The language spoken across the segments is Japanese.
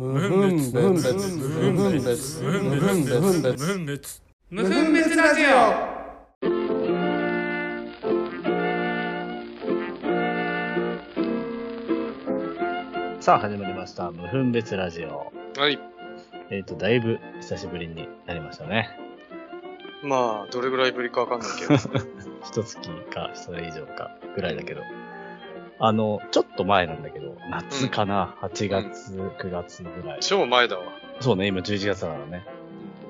無分別無分別無分別無分別無分別無分別ラジオさあ始まりました。無分別ラジオ。はい。えっ、と、だいぶ久しぶりになりましたね。まあ、どれぐらいぶりかわかんないけど。一月か、それ以上か、ぐらいだけど。あの、ちょっと前なんだけど、夏かな、8月、9月ぐらい。超前だわ。そうね、今11月だからね。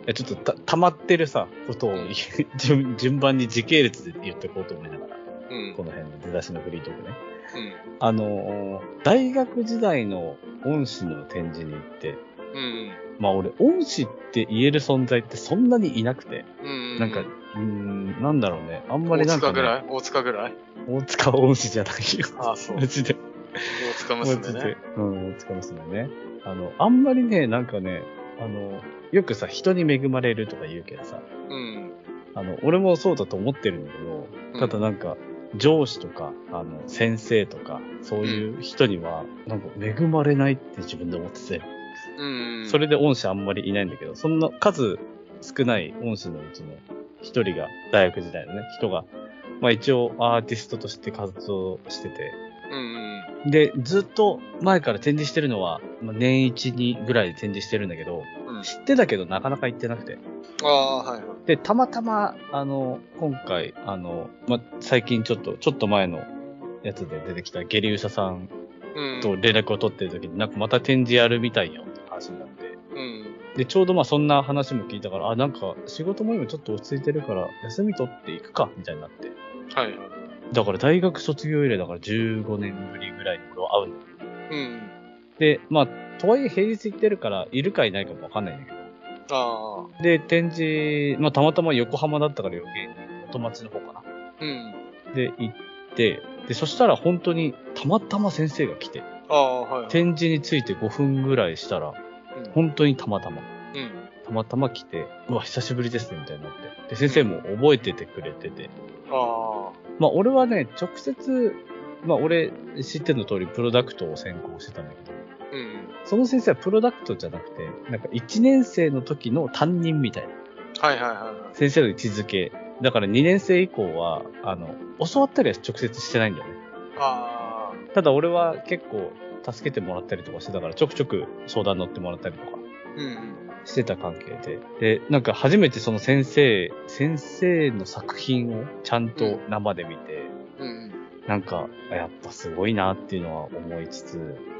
えちょっとた、溜まってるさ、ことを、順順番に時系列で言っていこうと思いながら、うん。この辺の出だしのフリートークね。うん。あの、大学時代の恩師の展示に行って、うん。まあ俺、恩師って言える存在ってそんなにいなくて、うん。なんか、うーん、なんだろうね。あんま大りなんか、ね、塚ぐらい？大塚ぐらい？大塚恩師じゃないよ。ああ、そう。マジで。大塚娘ね。。うん、大塚娘ね。あの、あんまりね、なんかね、あの、よくさ、人に恵まれるとか言うけどさ、うん。あの、俺もそうだと思ってるんだけど、ただなんか、上司とか、あの、先生とか、そういう人には、なんか恵まれないって自分で思ってて、うん。それで恩師あんまりいないんだけど、そんな数少ない恩師のうちの一人が、大学時代のね、人が、まあ一応アーティストとして活動してて、うん。で、ずっと前から展示してるのは、まあ、年一にぐらいで展示してるんだけど、うん。知ってたけどなかなか行ってなくて。ああ、はいはい。で、たまたま、あの、今回、あの、まあ、最近ちょっと、ちょっと前のやつで出てきたゲリウサさんうん。と連絡を取ってる時に、なんかまた展示やるみたいよって話になっ。で、ちょうどまあそんな話も聞いたから、あ、なんか仕事も今ちょっと落ち着いてるから、休み取っていくか、みたいになって。はいはい。だから大学卒業以来だから15年ぶりぐらいに会うんだよ。うん。で、まあ、とはいえ平日行ってるから、いるかいないかもわかんないんだけど。ああ。で、展示、まあたまたま横浜だったから余計に、元町の方かな。うん。で、行って、で、そしたら本当にたまたま先生が来て、ああ、はいはい。展示について5分ぐらいしたら、うん。本当にたまたま。うん。たまたま来て、うわ、久しぶりですね、みたいになって。で、先生も覚えててくれてて。あまあ、俺はね、直接、まあ、俺、知っての通り、プロダクトを専攻してたんだけど、あ。うん。その先生はプロダクトじゃなくて、なんか1年生の時の担任みたいな。はいはいはい。先生の位置づけ。だから2年生以降は、あの、教わったりは直接してないんだよね。あただ俺は結構助けてもらったりとかしてたから、ちょくちょく相談乗ってもらったりとか。してた関係で。で、なんか初めてその先生、先生の作品をちゃんと生で見て、うん。なんか、やっぱすごいなっていうのは思いつつ、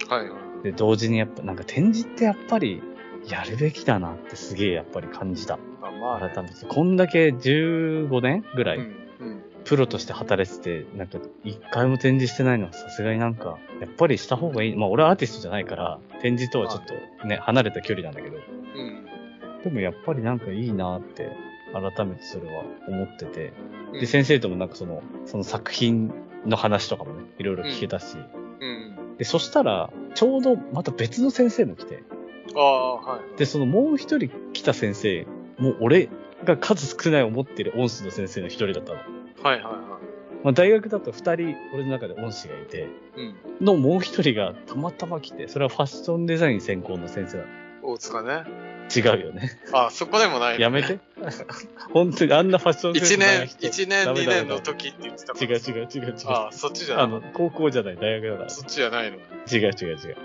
はいはい。で、同時にやっぱ、なんか展示ってやっぱり、やるべきだなってすげえやっぱり感じた。あまあね。改めて。こんだけ15年ぐらい、うん。うん。プロとして働いてて、なんか一回も展示してないのはさすがになんか、やっぱりした方がいい。まあ俺はアーティストじゃないから、展示とはちょっとね、離れた距離なんだけど、うん。でもやっぱりなんかいいなって、改めてそれは思ってて。うんで、先生ともなんかその、その作品の話とかもね、いろいろ聞けたし。うん。で、そしたら、ちょうどまた別の先生も来て、ああ、はい。で、そのもう一人来た先生、もう俺が数少ない思ってる恩師の先生の一人だったの。はいはいはまあ大学だと二人、俺の中で恩師がいて、い。うん。のもう一人がたまたま来て、それはファッションデザイン専攻の先生だ。大塚ね。違うよね。ああ、そこでもない。やめて。本当にあんなファッションデザイ一ン年、一年、ダメ二年の時って言ってたか違ら。う違う違う違う。ああ、そっちじゃあのなかっ、高校じゃない、大学だかた。そっちじゃないの。ら。違う違う違う。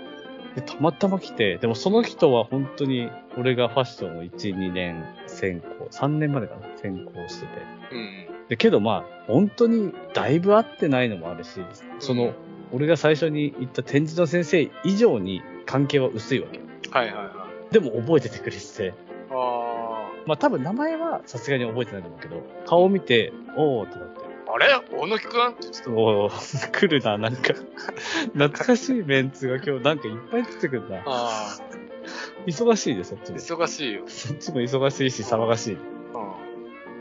で、たまたま来て、でもその人は本当に、俺がファッションを1、2年専攻、3年までかな、専攻してて。うん。で、けどまあ、本当にだいぶ合ってないのもあるし、その、俺が最初に言った展示の先生以上に関係は薄いわけ。はいはいはい。でも覚えててくれてて、あまあ多分名前はさすがに覚えてないと思うけど、顔を見て、おーってなって、あ。あれ？大野木くん？って言ってた。おー、来るな、なんか、懐かしいメンツが今日なんかいっぱい出てくるな。あ忙しいで、そっちあ。で。忙しいよ。そっちも忙しいし、騒がしい。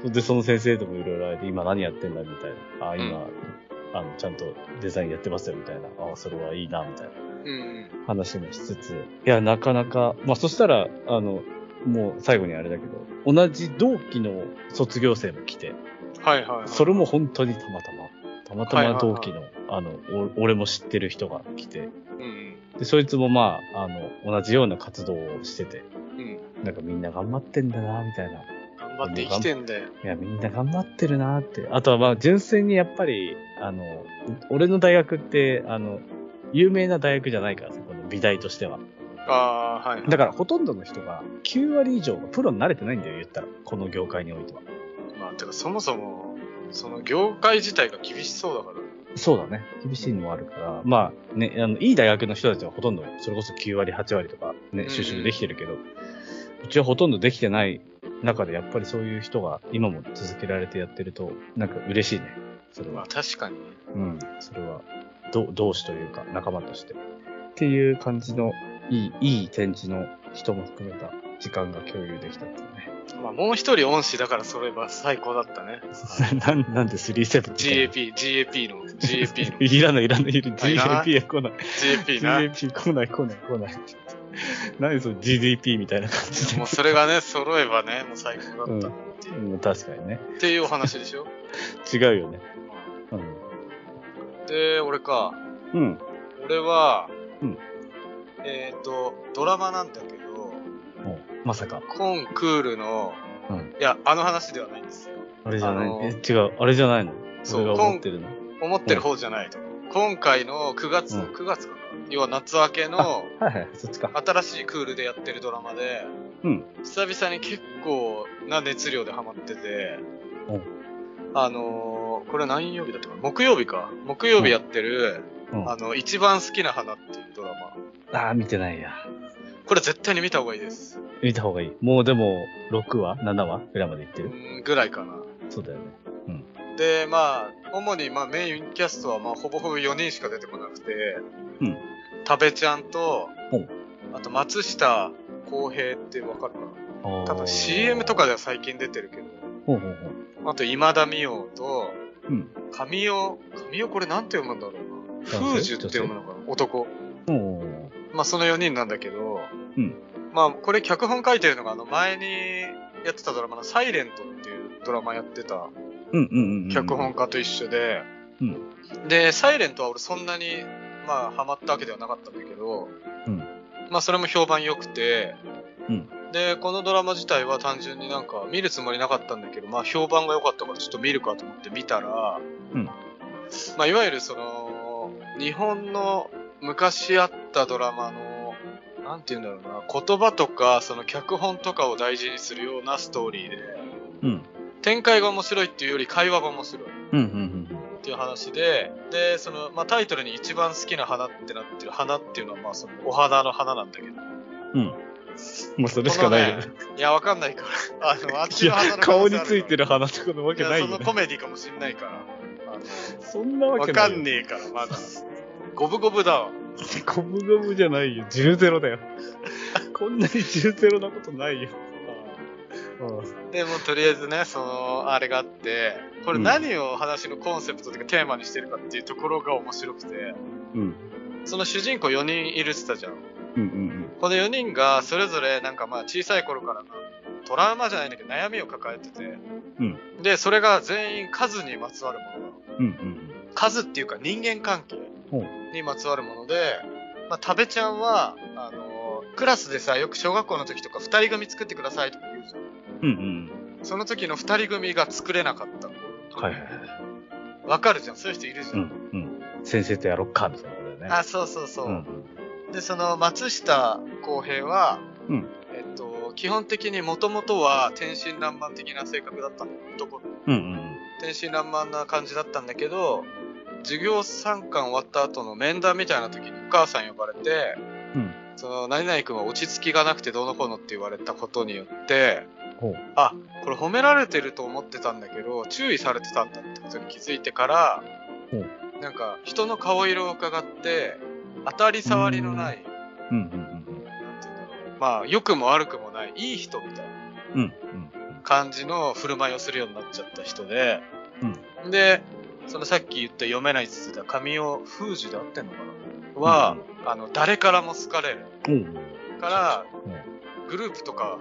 うん。で、その先生ともいろいろあれて、今何やってんだみたいな。あ、今、うんあの、ちゃんとデザインやってますよ、みたいな。あ、それはいいな、みたいなうん。話もしつつ。いや、なかなか、まあ、そしたら、あの、もう最後にあれだけど、同じ同期の卒業生も来て、はいはいはい。それも本当にたまたま。たまたま同期の、あの、お俺も知ってる人が来て、うん。で、そいつもまあ、あの、同じような活動をしてて、うん。なんかみんな頑張ってんだな、みたいな。頑張って生きてんだよ。いや、みんな頑張ってるなって。あとはまあ、純粋にやっぱり、あの、俺の大学って、あの、有名な大学じゃないからさ、この美大としては。ああ、はい。だから、ほとんどの人が9割以上がプロに慣れてないんだよ、言ったら。この業界においては。まあ、てか、そもそも、その業界自体が厳しそうだから。そうだね。厳しいのもあるから。まあ、ね、あの、いい大学の人たちはほとんど、それこそ9割、8割とかね、うん就職できてるけど、うちはほとんどできてない中で、やっぱりそういう人が今も続けられてやってると、なんか嬉しいね。それはまあ、。確かに。うん。それは、ど同志というか、仲間として。っていう感じの、いい、いい展示の人も含めた時間が共有できたっていうね。まあ、もう一人恩師だからそれは最高だったね。なんなんで37みたいな GAP、GAP の、GAP の、いらないいらない GAP は来ない。GAP な。GAP 来ない来ない来ない。何その GDP みたいな感じで。もうそれがね、揃えばね、もう最高だったっていう,、うん、確かにね。っていうお話でしょ？違うよね。で、俺か。うん。うん。俺は、うんえっ、と、ドラマなんだけど、おまさか。コンクールの、うんいや、あの話ではないんですよ。あれじゃない、え、違う。あれじゃないの？そう思ってるの？思ってる方じゃないと。今回の9月、うん9月かな？要は夏明けのはいはい、そっちか。新しいクールでやってるドラマで、うん。久々に結構な熱量でハマってて、うんあのーこれ何曜日だったかな？木曜日か。木曜日やってる、うん。あの、一番好きな花っていうドラマ。ああ、見てないや。これ絶対に見た方がいいです。見た方がいい。もうでも、6話 ?7 話？ぐらいまでいってうる。ん、ぐらいかな。そうだよね。で、まあ、主にまあメインキャストはまあほぼほぼ4人しか出てこなくて、うん。多部ちゃんとあと松下洸平ってわかるかな？多分 CM とかでは最近出てるけど、ほうほうほう。あと今田美桜と、うん。神尾、神尾これなんて読むんだろうな？風樹って読むのかな？男。まあその4人なんだけど、うんまあこれ脚本書いてるのがあの前にやってたドラマのサイレントっていうドラマやってた。脚本家と一緒で、うん。で、サイレントは俺そんなに、まあハマったわけではなかったんだけど、うん。まあそれも評判良くて、うん。で、このドラマ自体は単純になんか見るつもりなかったんだけど、まあ評判が良かったからちょっと見るかと思って見たら、うんまあいわゆるその、日本の昔あったドラマの、なんて言うんだろうな、言葉とか、その脚本とかを大事にするようなストーリーで、うん。展開が面白いっていうより会話が面白い。うんうんっていう話で、で、その、まあ、タイトルに一番好きな花ってなってる花っていうのは、まあ、その、お花の花なんだけど。うん。うん。もうそれしかないよね。いや、わかんないから。あの、あっちの花の、顔についてる花とかのわけないよねいやその。コメディかもしんないから。そんなわわけないよ。かんねえから、まだ。五分五分だわ。ゴムゴムじゃないよ。10ゼロだよ。こんなに10ゼロなことないよ。でも、とりあえずね、その、あれがあって、これうん何を話のコンセプトというかテーマにしてるかっていうところが面白くて、うん。その主人公4人いるって言ったじゃん。うんうんこの4人がそれぞれなんかまあ小さい頃からのトラウマじゃないんだけど悩みを抱えてて、うんで、それが全員数にまつわるものなの。うん。うんうん数っていうか人間関係ほにまつわるもので、まあ、食べちゃんは、あのークラスでさ、よく小学校の時とか二人組作ってくださいとか言うん。うん。うんその時の二人組が作れなかった。うん。はいはいはい。わかるじゃん。そういう人いるじゃ。うんんうん。先生とやろっか、みたいなことだよね。あ、そうそうそう。うんで、その松下洸平は、うんえっと、基本的にもともとは天真爛漫的な性格だったの。男うん。うんうん天真爛漫な感じだったんだけど、授業参観終わった後の面談みたいな時にお母さん呼ばれて、うんその、何々君は落ち着きがなくてどうのこうのって言われたことによって、あ、これ褒められてると思ってたんだけど、注意されてたんだってことに気づいてからなんか人の顔色を伺って、当たり障りのない。まあ、良くも悪くもない、いい人みたいなうん。うん感じの振る舞いをするようになっちゃった人で、うんで、そのさっき言った読めないって言ってた神尾風樹で合ってんのかなは、あの、誰からも好かれる。うん。から、うんグループとか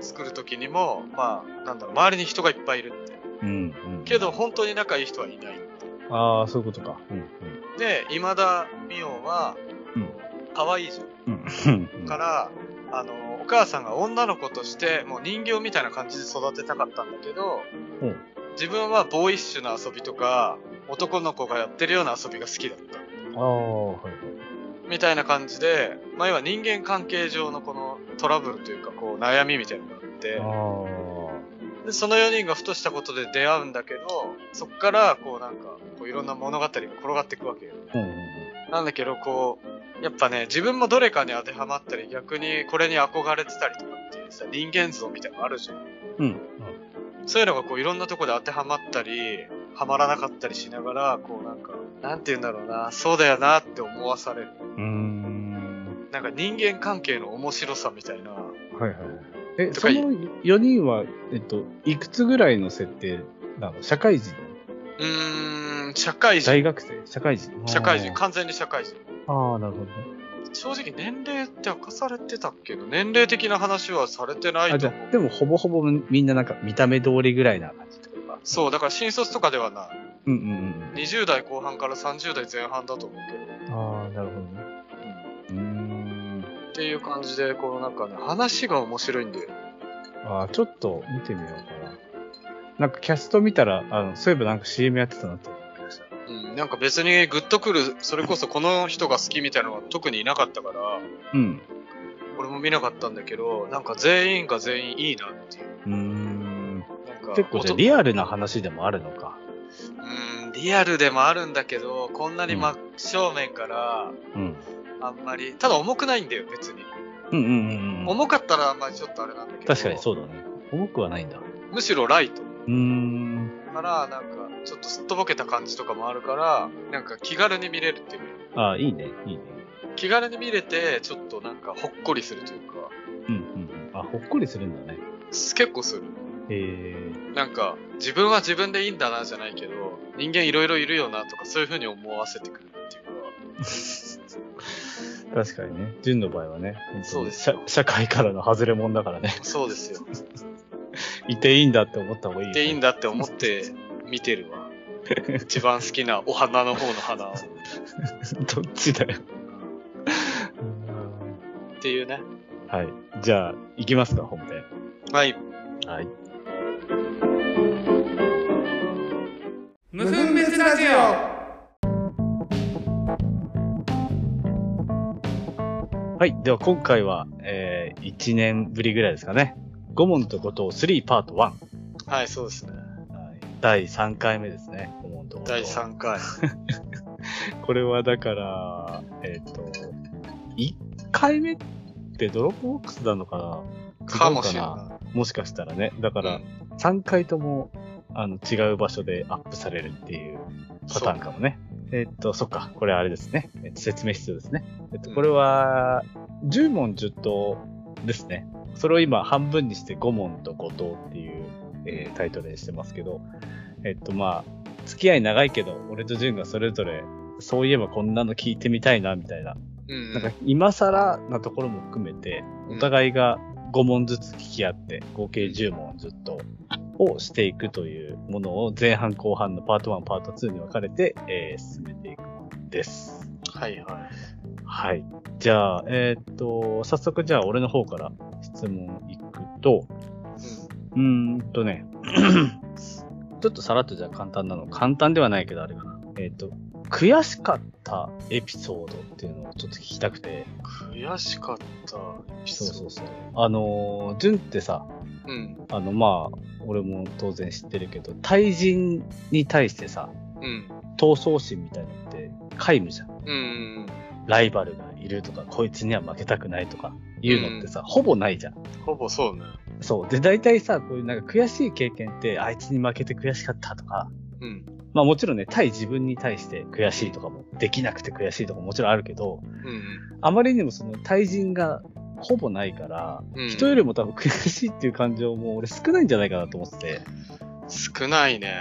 作る時にも、まあ、なんだろう、周りに人がいっぱいいるって。うん。うん。けど、本当に仲いい人はいないって。ああ、そういうことか。うん。で、今田美桜は、うん可愛いじゃん。うん。から、あの、お母さんが女の子として、もう人形みたいな感じで育てたかったんだけど、うん自分はボーイッシュな遊びとか、男の子がやってるような遊びが好きだった。ああ、はい。みたいな感じで、まあ、要は人間関係上のこのトラブルというか、こう悩みみたいなのがあって、あでその4人がふとしたことで出会うんだけど、そっから、こうなんか、こういろんな物語が転がっていくわけよ。あ。うんうんなんだけど、こう、やっぱね、自分もどれかに当てはまったり、逆にこれに憧れてたりとかっていうさ、人間像みたいなのあるじゃん。うん。うん。そういうのがこういろんなとこで当てはまったり、はまらなかったりしながら、こうなんか、なんて言うんだろうな、そうだよなって思わされる。うーん。なんか人間関係の面白さみたいな。はいはい。え、その4人は、えっと、いくつぐらいの設定なの？社会人？うーん、社会人。大学生？社会人？社会人、完全に社会人。ああ、なるほどね。正直年齢って明かされてたっけど、年齢的な話はされてないあ、じと思う。ゃあ、でもほぼほぼみんななんか見た目通りぐらいな感じとか。そう、だから新卒とかではない。うんうんうん。20代後半から30代前半だと思うけど。ああ、なるほどね。っていう感じで、このなんかね、話が面白いんだよ。ああ、ちょっと見てみようかな。なんかキャスト見たら、あの、そういえばなんか CM やってたなって思いました。うん、なんか別にグッとくる、それこそこの人が好きみたいなのが特にいなかったから、うん。俺も見なかったんだけど、なんか全員が全員いいなっていう。うーん。なんか結構じゃリアルな話でもあるのか。うん、リアルでもあるんだけど、こんなに真正面から、うん。あんまり、ただ重くないんだよ、別に。うんうんうんうん。重かったらあんまりちょっとあれなんだけど。確かにそうだね。重くはないんだ。むしろライト。うーん。から、なんか、ちょっとすっとぼけた感じとかもあるから、なんか気軽に見れるっていうか。ああ、いいね、いいね。気軽に見れて、ちょっとなんかほっこりするというか、うんうんうん。あ、ほっこりするんだね。結構する。へえ。なんか、自分は自分でいいんだなじゃないけど、人間いろいろいるよなとか、そういう風に思わせてくる確かにね。純の場合はね、そうです社社会からの外れ者だからね。そうですよ。いていいんだって思った方がいいよ、でいいんだって思って見てるわ。一番好きなお花の方の花を。どっちだよ。っていうね。はい。じゃあ、行きますか、本編。はい。はい。無分別ラジオはい。では、今回は、えー、1年ぶりぐらいですかね。五問と後藤3パート1。はい、そうですね。はい第3回目ですね。五問と後藤第3回。これはだから、えっ、と、1回目って Dropbox なのかな？かもしれ違うかな？もしかしたらね。だかい。ら、3回とも、あの、違う場所でアップされるっていうパターンかもね。えっと、そっか。これあれですね。えっと、説明必要ですね。えっと、これは、10問10答ですね。それを今半分にして5問と5答っていう、えータイトルにしてますけど、えっと、まあ、付き合い長いけど、俺と潤がそれぞれ、そういえばこんなの聞いてみたいな、みたいな。うん。なんか、今更なところも含めて、お互いが5問ずつ聞き合って、合計10問ずっと、をしていくというものを前半後半のパート1、パート2に分かれて、えー進めていくものです。はいははい。じゃあ、えーっと、早速じゃあ俺の方から質問いくと、い。うん。うーんとね、ちょっとさらっとじゃあ簡単なの。簡単ではないけどあれかな。えーっと、悔しかったエピソードっていうのをちょっと聞きたくて。悔しかったエピソード。そうそうそう。あのー、純ってさ、うん。あの、まあ、俺も当然知ってるけど、対人に対してさ、うん。闘争心みたいなのって皆無じゃん。うん。ライバルがいるとか、こいつには負けたくないとか、いうのってさ、ほぼないじゃん。ほぼそうね。そう。で、大体さ、こういうなんか悔しい経験って、あいつに負けて悔しかったとか、うん。まあもちろんね、対自分に対して悔しいとかも、できなくて悔しいとかももちろんあるけど、うん。あまりにもその対人がほぼないから、うん人よりも多分悔しいっていう感情も俺少ないんじゃないかなと思ってて。少ないね。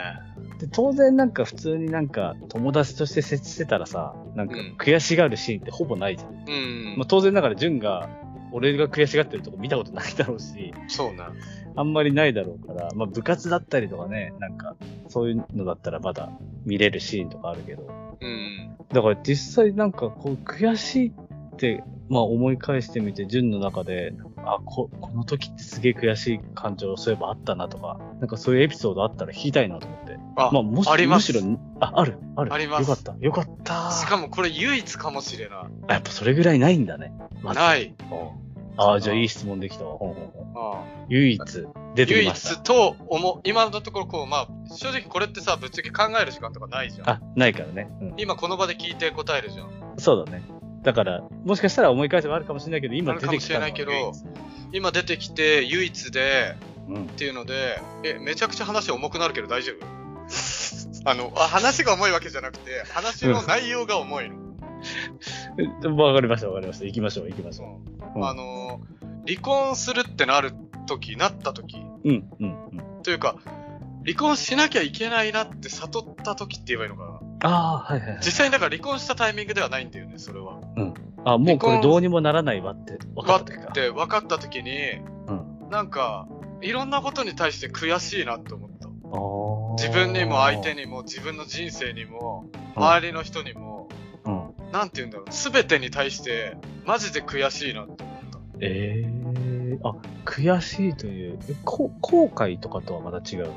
で、当然なんか普通になんか友達として接してたらさ、なんかうん悔しがるシーンってほぼないじゃん。うん。まあ当然ながら純が、俺が悔しがってるとこ見たことないだろうし、そうね。あんまりないだろうから、まあ部活だったりとかね、なんかそういうのだったらまだ見れるシーンとかあるけど、うん。だから実際なんかこう悔しいっって、まあ思い返してみて、純の中で、あ、こ、この時ってすげえ悔しい感情そういえばあったなとか、なんかそういうエピソードあったら聞きたいなと思って。あ、まあもし、ありますむしろ、あ、ある、ある。ありますよかった、よかった。しかもこれ唯一かもしれない。あやっぱそれぐらいないんだね。まずない。ああ、じゃあいい質問できたわ。ほうほうほうあ唯一、出て唯きました。一と思う、今のところこう、まあ、正直これってさ、ぶっちゃけ考える時間とかないじゃん。あ、ないからね。うん。今この場で聞いて答えるじゃん。そうだね。だから、もしかしたら思い返せばあるかもしれないけど、今あるかも出てきたのはしれないけど唯一今出てきて唯一で、うんっ。ていうので、え、めちゃくちゃ話重くなるけど大丈夫？あのあ、話が重いわけじゃなくて、話の内容が重いの。え わかりました、わかりました。行きましょう、行きましょうんうんあのー、離婚するってなる時、なった時、う。うん、うん、うん。というか、離婚しなきゃいけないなって悟った時って言えばいいのかな。ああ、はいはいはい。実際にだから離婚したタイミングではないんだよね、それは。あ、もうこれどうにもならないわって分かわった時かっ。て分かった時に、うん。なんか、いろんなことに対して悔しいなって思った。自分にも相手にも自分の人生にも周りの人にも、うん。なんて言うんだろう、すべてに対してマジで悔しいなって思った。ええー、あ、悔しいという、えこ後悔とかとはまた違う。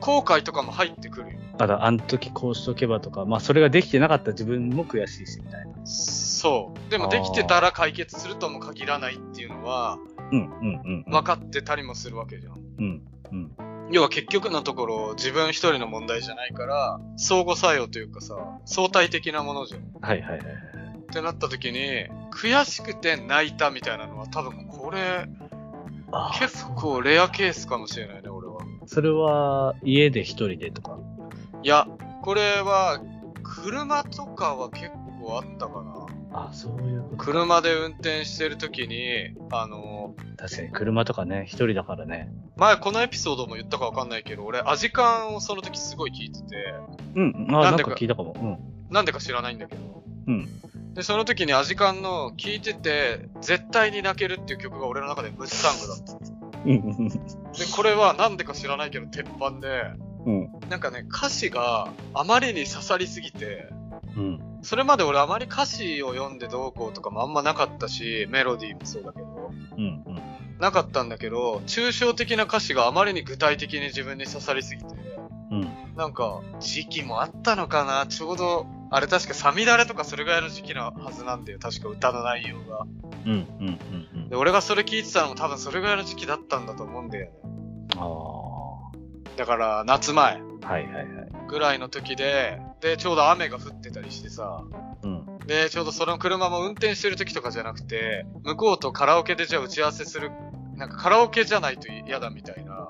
後悔とかも入ってくるよ。あだ、あの時こうしとけばとか、まあそれができてなかった自分も悔しいし、みたいな。そう。でもできてたら解決するとも限らないっていうのはうん、うん、うん。分かってたりもするわけじゃん。うん、うん。要は結局のところ自分一人の問題じゃないから相互作用というかさ相対的なものじゃん。はいはいはいはい。ってなった時に悔しくて泣いたみたいなのは多分これ結構レアケースかもしれないね俺は。それは家で一人でとか？いやこれは車とかは結構あったかな。あ、そういうことか。車で運転してる時にあの確かに車とかね、一人だからね。前このエピソードも言ったかわかんないけど俺アジカンをその時すごい聞いててうん、あ、なんでかか聞いたかも。なんでか知らないんだけどうん。で、その時にアジカンの聴いてて、絶対に泣けるっていう曲が俺の中でムスタングだった。うん。うん。で、これはなんでか知らないけど鉄板で、うん。なんかね、歌詞があまりに刺さりすぎて、うん。それまで俺あまり歌詞を読んでどうこうとかもあんまなかったし、メロディーもそうだけど、うん。うん。なかったんだけど、抽象的な歌詞があまりに具体的に自分に刺さりすぎて、うん。なんか、時期もあったのかなちょうど、あれ確かサミダレとかそれぐらいの時期なはずなんだよ。確か歌の内容が。うん。うん。うん。で、俺がそれ聞いてたのも多分それぐらいの時期だったんだと思うんだよね。ああ。はだから、夏前いはいはい。ぐらいの時で、で、ちょうど雨が降ってたりしてさ、うん。で、ちょうどその車も運転してる時とかじゃなくて、向こうとカラオケでじゃあ打ち合わせする、なんかカラオケじゃないと嫌だみたいな。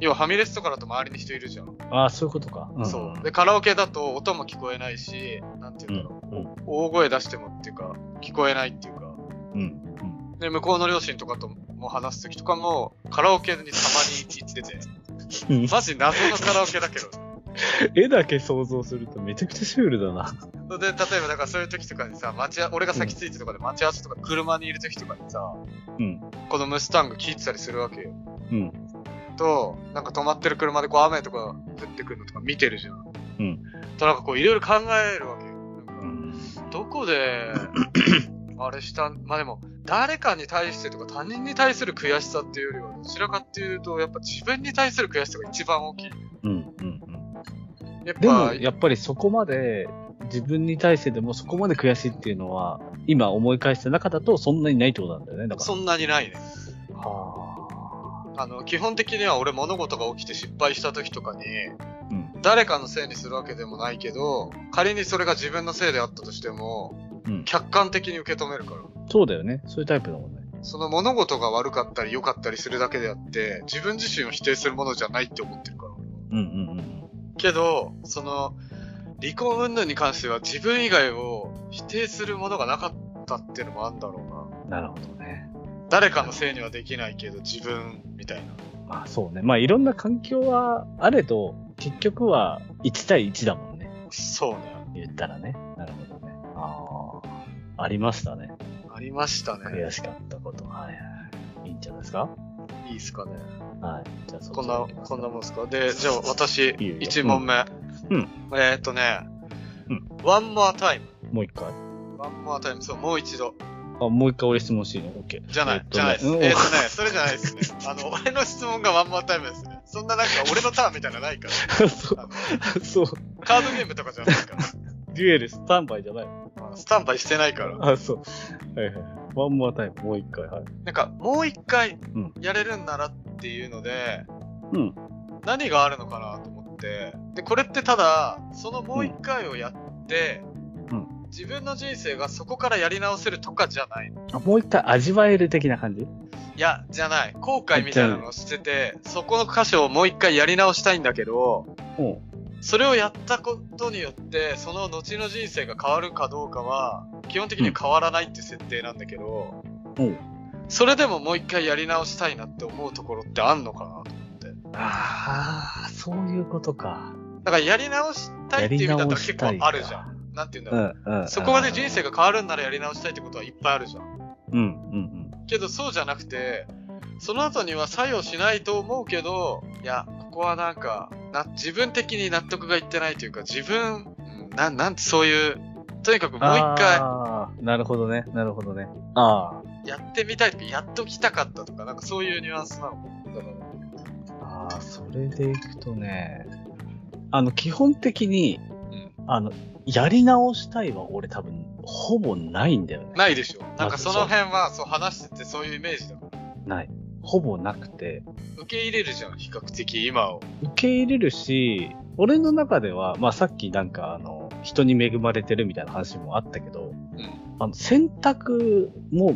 要はファミレスとかだと周りに人いるじゃん。ああ、そういうことか。んそう。で、カラオケだと音も聞こえないし、なんていうんだろう。うん。大声出してもっていうか、聞こえないっていうか。うん。で、向こうの両親とかとも話す時とかも、カラオケにたまに行ってて、うん。マジ謎のカラオケだけど。絵だけ想像するとめちゃくちゃシュールだな。で、例えばだからそういう時とかにさ、待ちあ、俺が先着いてとかで待ち合わせとか車にいる時とかにさ、うん。このムスタング聞いてたりするわけよ。うん。と、なんか止まってる車でこう雨とか降ってくるのとか見てるじゃん。うん。となんかこういろいろ考えるわけよ。ん。どこで、あれした、まあでも、誰かに対してとか他人に対する悔しさっていうよりは、どちらかっていうと、やっぱ自分に対する悔しさが一番大きい。うん。うん。でも、ぱ、やっぱりそこまで、自分に対してでもそこまで悔しいっていうのは、今思い返した中だとそんなにないってことなんだよね。だから。そんなにないね。はあの、基本的には俺物事が起きて失敗した時とかに、うん誰かのせいにするわけでもないけど、仮にそれが自分のせいであったとしても、あ。うん。客観的に受け止めるから。そうだよね。そういうタイプだもんね。その物事が悪かったり良かったりするだけであって、自分自身を否定するものじゃないって思ってるから。うんうんうんけど、その、離婚云々に関しては自分以外を否定するものがなかったっていうのもあるんだろうな。なるほどね。誰かのせいにはできないけど自分みたいな。まあそうね。まあいろんな環境はあれど、結局は1対1だもんね。そうね。言ったらね。なるほどね。ああ。ありましたね。ありましたね。悔しかったこと。はいはい。いいんじゃないですか？いいっすかね。はい。じゃあそこんな、こんなもんっすかで、じゃあ私、いいよいいよ1問目。うんえーっとね、うん one more time。もう一回ワンモアタイム、そう、もう一度。あ、もう一回俺質問していいの ?OK。じゃない、えっとじゃないです。うんえっとね、それじゃないですね。あの、俺の質問が one more time ですね。そんななんか俺のターンみたいなのないから。そうそう。カードゲームとかじゃないから。 duel standby じゃない。スタンバイしてないから。あ、そう。はいはいはい。 one more time、もう一回、はい。なんか、もう一回うんやれるんならっていうので、うん。何があるのかなと思って。で、これってただ、そのもう一回をやって、うん自分の人生がそこからやり直せるとかじゃない。あもう一回味わえる的な感じ？いや、じゃない。後悔みたいなのをしてて、そこの箇所をもう一回やり直したいんだけど、うん。それをやったことによって、その後の人生が変わるかどうかは、基本的には変わらないって設定なんだけど、うん。それでももう一回やり直したいなって思うところってあんのかなと思って。ああ、そういうことか。だからやり直したいっていう意味だったら結構あるじゃやん。なんて言うんだろう。うんうん。そこまで人生が変わるんならやり直したいってことはいっぱいあるじゃん。うんうんけどそうじゃなくて、その後には作用しないと思うけど、いや、ここはなんか、な、自分的に納得がいってないというか、自分、うんなん、なんてそういう、とにかくうん。もう一回ああ、なるほどね。なるほどね。あやってみたいとか、やっときたかったとか、なんかそういうニュアンスなのあ。ああ、それでいくとね、あの、基本的に、うんあの、やり直したいは俺多分、ほぼないんだよね。ないでしょ。なんかその辺は、そう話しててそういうイメージだから。ない。ほぼなくて、受け入れるじゃん、比較的今を。受け入れるし、俺の中では、まあさっきなんかあの、人に恵まれてるみたいな話もあったけど、うん。あの、選択も、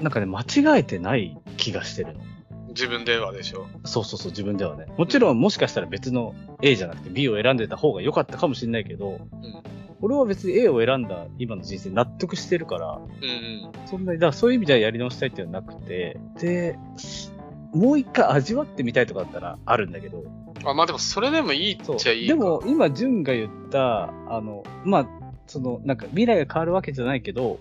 なんかね、間違えてない気がしてるの。自分ではでしょ。そうそうそう、自分ではね。もちろん、もしかしたら別の A じゃなくて B を選んでた方が良かったかもしれないけど、うん。俺は別に A を選んだ今の人生納得してるから、うんうん。そんなに、だからそういう意味ではやり直したいっていうのはなくて、で、もう一回味わってみたいとかだったらあるんだけど、あ、まあでもそれでもいいっ。ちゃいいか。でも、今、淳が言った、あの、まあ、その、なんか未来が変わるわけじゃないけど、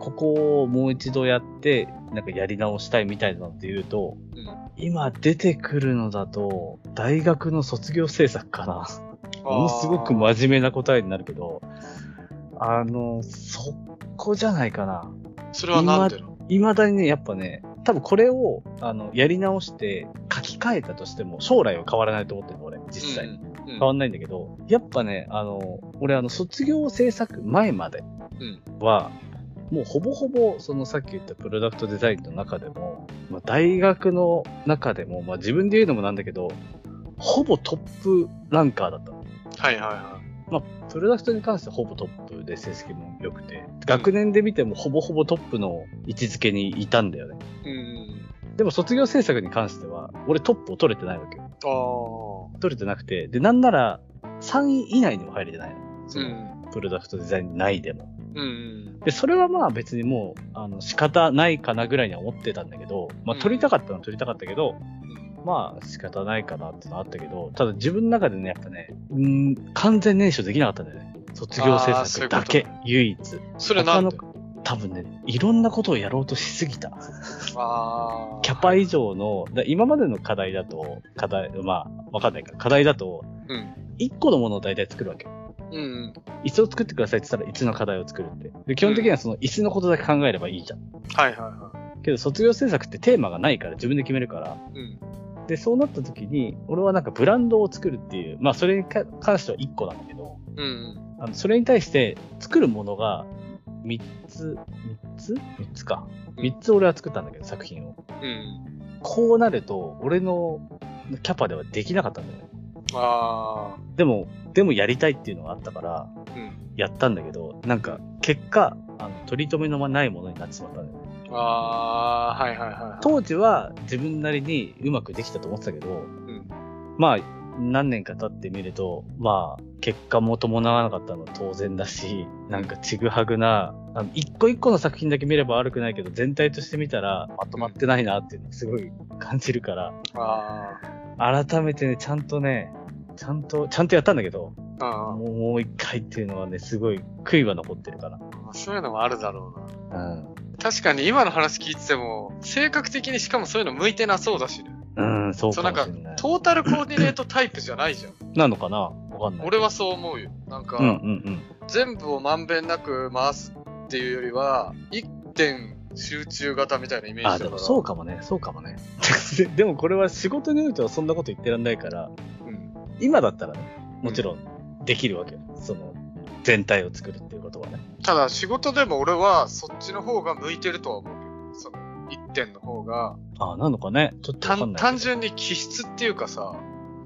ここをもう一度やって、なんかやり直したいみたいなのって言うと、うん。今出てくるのだと、大学の卒業制作かな。ものすごく真面目な答えになるけど、あの、そこじゃないかな。それはなんでの？未だにね、やっぱね、多分これを、あの、やり直して書き換えたとしても、将来は変わらないと思ってるの、俺、実際。うんうん変わんないんだけど、やっぱね、あの、俺あの、卒業制作前までうん。は、もうほぼほぼ、そのさっき言ったプロダクトデザインの中でも、まあ、大学の中でも、まあ自分で言うのもなんだけど、ほぼトップランカーだったの。はいはいはまあ、プロダクトに関してはほぼトップで成績も良くて、学年で見てもほぼほぼトップの位置づけにいたんだよね。い。うん。でも卒業制作に関しては、俺トップを取れてないわけよ。ああ。取れてなくて、で、なんなら3位以内にも入れてないの。そうのん。プロダクトデザイン内でも。うん。で、それはまあ別にもう、あの、仕方ないかなぐらいには思ってたんだけど、まあうん取りたかったのは取りたかったけど、まあ仕方ないかなってのはあったけど、ただ自分の中でね、やっぱね、うーん、完全燃焼できなかったんだよね。卒業制あーそういうこと作だけ、唯一。それなんで多分ね、いろんなことをやろうとしすぎた。キャパ以上の、だ今までの課題だと、課題、まあ、わかんないから、課題だと、うん。1個のものを大体作るわけよ。うん。椅子を作ってくださいって言ったら、椅子の課題を作るって。で、基本的にはその椅子のことだけ考えればいいじゃん。はいはいはけど、卒業制作ってテーマがないから自分で決めるから。い。うん。で、そうなった時に、俺はなんかブランドを作るっていう、まあ、それにか関しては1個なんだけど、うん。あのそれに対して作るものが3つ、3つ ?3 つか。3つ俺は作ったんだけど、作品を。うん。こうなると、俺のキャパではできなかったんだよね。ああ。でも、でもやりたいっていうのがあったから、うん。やったんだけど、なんか、結果、あの、取り留めのないものになってしまったんだよね。ああ、はいはいはい。当時は自分なりにうまくできたと思ってたけど、うん。まあ、何年か経ってみると、まあ、結果も伴わなかったのは当然だし、なんかちぐはぐな、あの一個一個の作品だけ見れば悪くないけど、全体として見たらまとまってないなっていうのをすごい感じるから、ああ。改めてね、ちゃんとね、ちゃんと、ちゃんとやったんだけど、あもう一回っていうのはね、すごい悔いは残ってるから。あ。そういうのもあるだろうな。うん。確かに今の話聞いてても、性格的にしかもそういうの向いてなそうだしね。うん、そうかかもしれない。トータルコーディネートタイプじゃないじゃん。なのかな？わかんない。俺はそう思うよ。なんか、うんうんうん。全部をまんべんなく回すっていうよりは、一点集中型みたいなイメーあ、ジだから。そうかもね、そうかもね。ででもこれは仕事においてはそんなこと言ってらんないから、うん。今だったらね、もちろんできるわけよ。その、全体を作るっていうことはね。ただ仕事でも俺はそっちの方が向いてるとは思うけど、その一点の方が、あなのかね。ちょっとわかん単ない。単純に気質っていうかさ、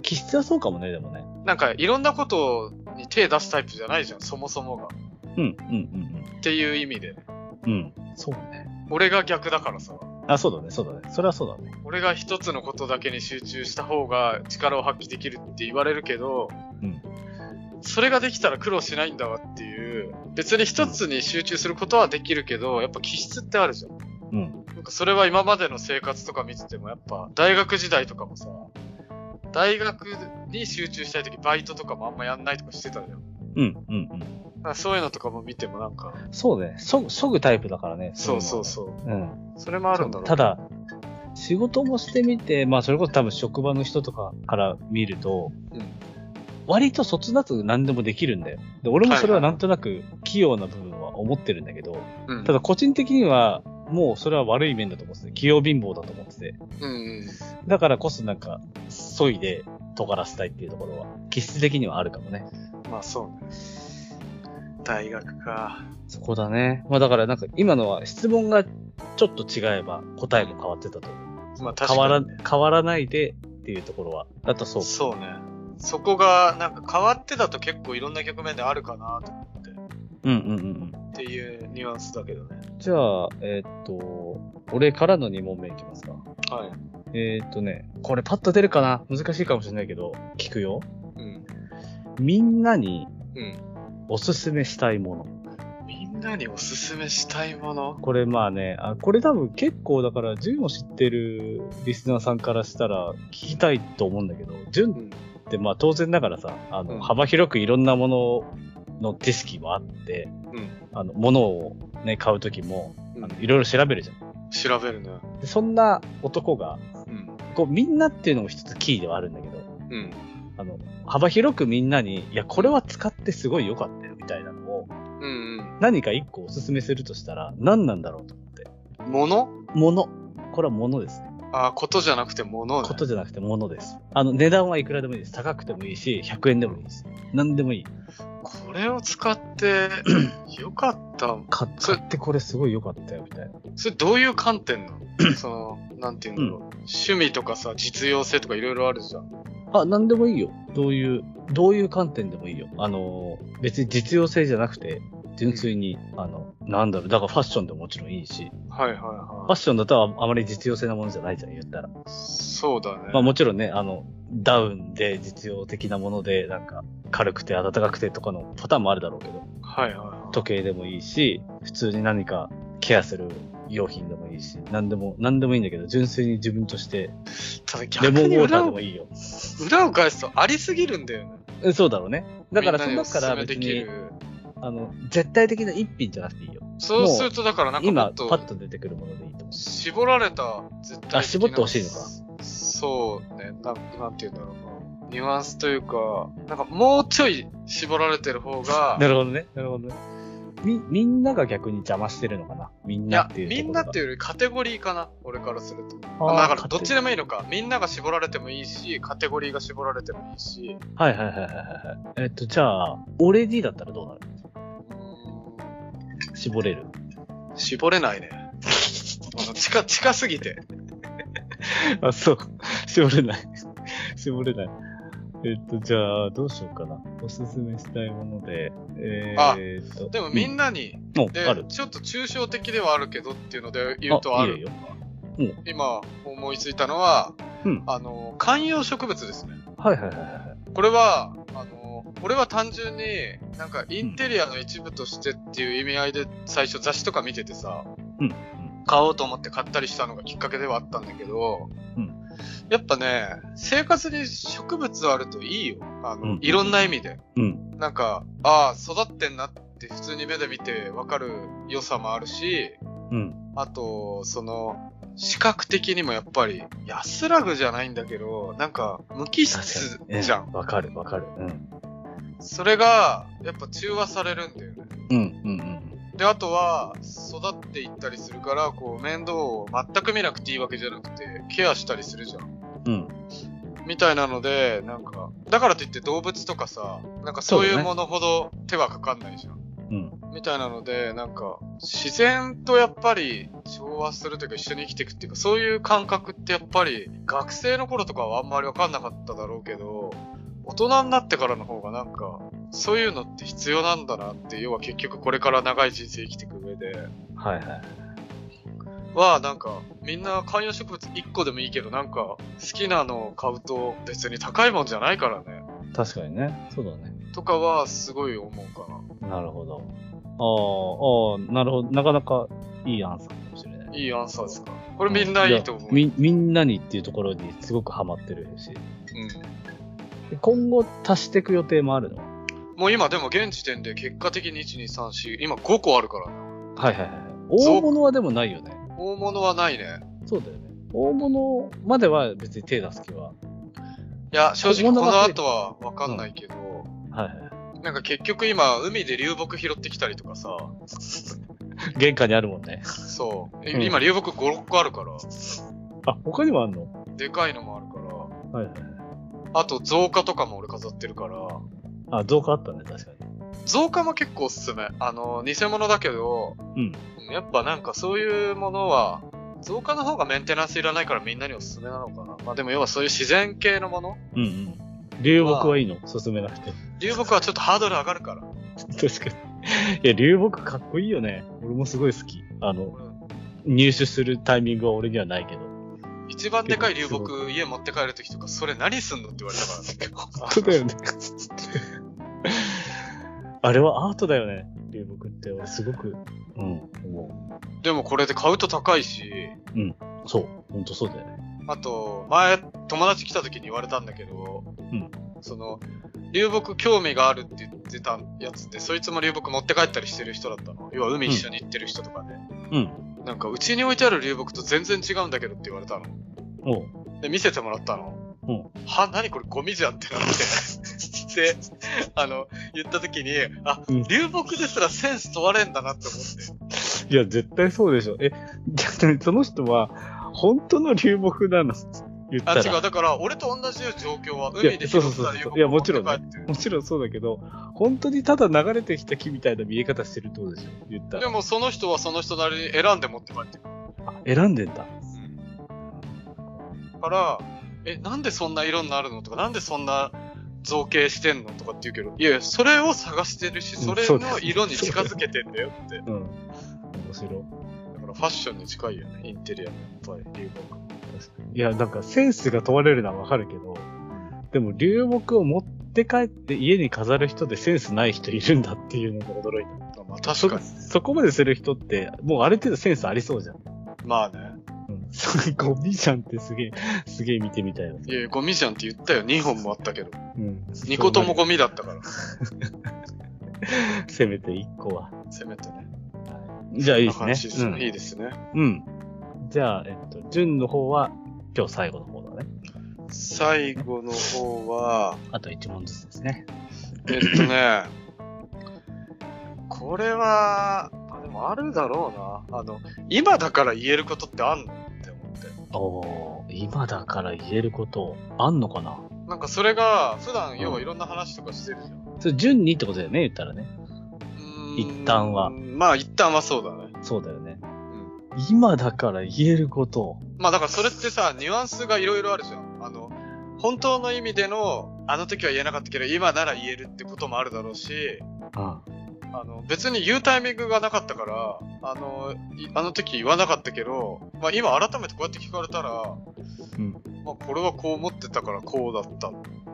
気質はそうかもね、でもね。なんかいろんなことに手出すタイプじゃないじゃん、そもそもが。うん、うん、っていう意味で。うん、うん。うん。そうね。俺が逆だからさ。あ、そうだね、そうだね。それはそうだね。俺が一つのことだけに集中した方が力を発揮できるって言われるけど、うんそれができたら苦労しないんだわっていう、別に一つに集中することはできるけど、やっぱ気質ってあるじゃん。うん。なんかそれは今までの生活とか見ててもやっぱ大学時代とかもさ、大学に集中したい時バイトとかもあんまやんないとかしてたじゃん。うん、うん、うん。そういうのとかも見てもなんか、そうね。そ、そぐタイプだからね。そうそううそう。うん。それもあるんだろう。ただ、仕事もしてみて、まあそれこそ多分職場の人とかから見ると、うん割とそつなく何でもできるんだよ。で、俺もそれはなんとなく器用な部分は思ってるんだけど、うん、ただ個人的にはもうそれは悪い面だと思ってて、器用貧乏だと思ってて、うんうん。だからこそなんか、そいで尖らせたいっていうところは、気質的にはあるかもね。まあそうね。大学か。そこだね。まあだからなんか今のは質問がちょっと違えば答えも変わってたと思う。まあ確変わからに、ね。変わらないでっていうところは、だとそう。そうね。そこが、なんか変わってたと結構いろんな局面であるかなと思って。うんうんうんうん。っていうニュアンスだけどね。じゃあ、えーっと、俺からの2問目いきますか。はい。えーっとね、これパッと出るかな？難しいかもしれないけど、聞くよ。うん。みんなにうん。おすすめしたいもの。みんなにおすすめしたいもの？これまあね、あこれ多分結構だから、純を知ってるリスナーさんからしたら聞きたいと思うんだけど、純うん。まあ当然ながらさ、あの、うん幅広くいろんなものの知識もあって、うん。あの、物をね、買うときも、うんあのいろいろ調べるじゃん。調べるね。でそんな男が、うん。こう、みんなっていうのも一つキーではあるんだけど、うん。あの、幅広くみんなに、いや、これは使ってすごい良かったよ、みたいなのを、うんうん。何か一個おすすめするとしたら、何なんだろうと思って。もの物。これは物ですね。あ、ことじゃなくてものね。ことじゃなくて物です。あの、値段はいくらでもいいです。高くてもいいし、100円でもいいです。何でもいい。これを使って、よかった。買ってこれすごい良かったよ、みたいな。それどういう観点なの？その、なんていうんだろう。趣味とかさ、実用性とかいろいろあるじゃん。あ、何でもいいよ。どういう、どういう観点でもいいよ。あの、別に実用性じゃなくて、純粋に、あの、なんだろう、だからファッションでももちろんいいし、はいはいファはッションだとあまり実用性なものじゃないじゃん、言ったら。い。そうだね。まあもちろんね、あの、ダウンで実用的なもので、なんか、軽くて暖かくてとかのパターンもあるだろうけど、はいはいはい。時計でもいいし、普通に何かケアする用品でもいいし、何でも、何でもいいんだけど、純粋に自分として、ただレ逆にモンウォーター裏をでもいいよ。裏を返すとありすぎるんだよね。えそうだろうね。だからその中から別に。あの、絶対的な一品じゃなくていいよ。そうするとだからなんかも今、パッと出てくるものでいいと思う。絞られた絶対あ絞ってほしいのかそうね。なんなんて言うんだろうな。ニュアンスというか、なんかもうちょい絞られてる方が、なるほどね。なるほどね。み、みんなが逆に邪魔してるのかなみんいやなっ、ていうところが。みんなっていうよりカテゴリーかな俺からすると。だからどっちでもいいのか。みんなが絞られてもいいし、カテゴリーが絞られてもいいし。はいはいはいはいはい。えっと、じゃあ、俺 D だったらどうなる？絞れる。絞れないね。あの近、近すぎて。あ、そう。絞れない。絞れない。えっと、じゃあ、どうしようかな。おすすめしたいもので。えあー、っと。でもみんなに、うん、である。ちょっと抽象的ではあるけどっていうので言うとある。いいよ。今思いついたのは、うんあの、観葉植物ですね。はいはいはいはい。これは、俺は単純に、なんかインテリアの一部としてっていう意味合いで最初雑誌とか見ててさ、うん。うん。買おうと思って買ったりしたのがきっかけではあったんだけど、うんやっぱね、生活に植物あるといいよ。あの、うんいろんな意味で。うん。なんか、ああ、育ってんなって普通に目で見てわかる良さもあるし、うん。あと、その、視覚的にもやっぱり安らぐじゃないんだけど、なんか無機質。じゃん。うわかるわかる。うん。それが、やっぱ中和されるんだよね。うん。うん。うん。で、あとは、育っていったりするから、こう、面倒を全く見なくていいわけじゃなくて、ケアしたりするじゃん。うん。みたいなので、なんか、だからといって動物とかさ、なんかそういそうものほど手はかかんないじゃん。うん。みたいなので、なんか、自然とやっぱり調和するというか一緒に生きていくっていうか、そういう感覚ってやっぱり、学生の頃とかはあんまりわかんなかっただろうけど、大人になってからの方がなんか、そういうのって必要なんだなって、要は結局これから長い人生生きていく上で、はいはい。は、なんか、みんな観葉植物1個でもいいけど、なんか、好きなのを買うと別に高いもんじゃないからね。確かにね。そうだね。とかは、すごい思うかな。なるほど。ああ、ああ、なるほど。なかなかいいアンサーかもしれない。いいアンサーですかこれみんないいと思う。やみ、みんなにっていうところにすごくハマってるし。うん。今後足していく予定もあるの？もう今でも現時点で結果的に1、2、3、4、今5個あるからね。はいはいはい。大物はでもないよね。大物はないね。そうだよね。大物までは別に手出す気は。いや、正直この後はわかんないけど、はいはい。なんか結局今、海で流木拾ってきたりとかさ、玄関にあるもんね。そう。今流木5、6個あるから、あ、他にもあんの？でかいのもあるから、はいはい。あと増加とかも俺飾ってるから、あ、増加あったね、確かに。増加も結構おすすめ。あの、偽物だけど、うん。やっぱなんかそういうものは、増加の方がメンテナンスいらないからみんなにおすすめなのかな。まあでも要はそういう自然系のものうんうん。流木はいいの進めなくて。流木はちょっとハードル上がるから。確かに。いや、流木かっこいいよね。俺もすごい好き。あの、うん入手するタイミングは俺にはないけど。一番でかい流木家持って帰るときとか、それ何すんのって言われたからね。本当だよね。あれはアートだよね。流木って俺すごく、うん、思でもこれで買うと高いし、う。そう。本当そうだよね。あと、前、友達来た時に言われたんだけど、うんその、流木興味があるって言ってたやつで、そいつも流木持って帰ったりしてる人だったの。要は海一緒に行ってる人とかで。うん。なんか、うちに置いてある流木と全然違うんだけどって言われたの。で、見せてもらったの。うん。は、何これゴミじゃんってなって。で、あの、言った時に、あ、うん流木ですらセンス問われんだなって思って。いや、絶対そうでしょ。え、じゃあその人は、本当の流木なの？言ったあ、ら。違う。だから、俺と同じよ状況は、海で拾った流木いやもちろんねもちろんそうだけど、本当にただ流れてきた木みたいな見え方してるってことでしょ言ったら。でもその人はその人なりに選んで持って帰ってくる。あ選んでんだ。から、え、なんでそんな色になるのとか、なんでそんな造形してんのとかって言うけど、いやいや、それを探してるし、うんそれの色に近づけてんだよって。だうん。面白い。からファッションに近いよね、インテリアのやっぱり、流木。いや、なんかセンスが問われるのはわかるけど、でも流木を持って帰って家に飾る人でセンスない人いるんだっていうのが驚いた。まあ確かに。そそこまでする人って、もうある程度センスありそうじゃん。まあね。うん。ゴミじゃんってすげえ、すげえ見てみたいよ。いやゴミじゃんって言ったよ。2本もあったけど。うん。2個ともゴミだったから。せめて1個は。せめてね。じゃあいいですね。ねいいですね。うん。うん。じゃあ、えっと、順の方は、今日最後の方だね。最後の方は、あと1問ずつですね。えっとね、これは、あ、でもあるだろうな。あの、今だから言えることってあんの？おー、今だから言えること、あんのかな？なんかそれが、普段要はいろんな話とかしてるじゃん。それ順にってことだよね、言ったらね。一旦はまあ一旦はそうだね。そうだよね。うん。今だから言えること。まあだからそれってさ、ニュアンスがいろいろあるじゃん。あの、本当の意味での、あの時は言えなかったけど、今なら言えるってこともあるだろうし、ああの、別に言うタイミングがなかったから、あの、いあの時言わなかったけど、まあ今改めてこうやって聞かれたら、うん。まあこれはこう思ってたからこうだった。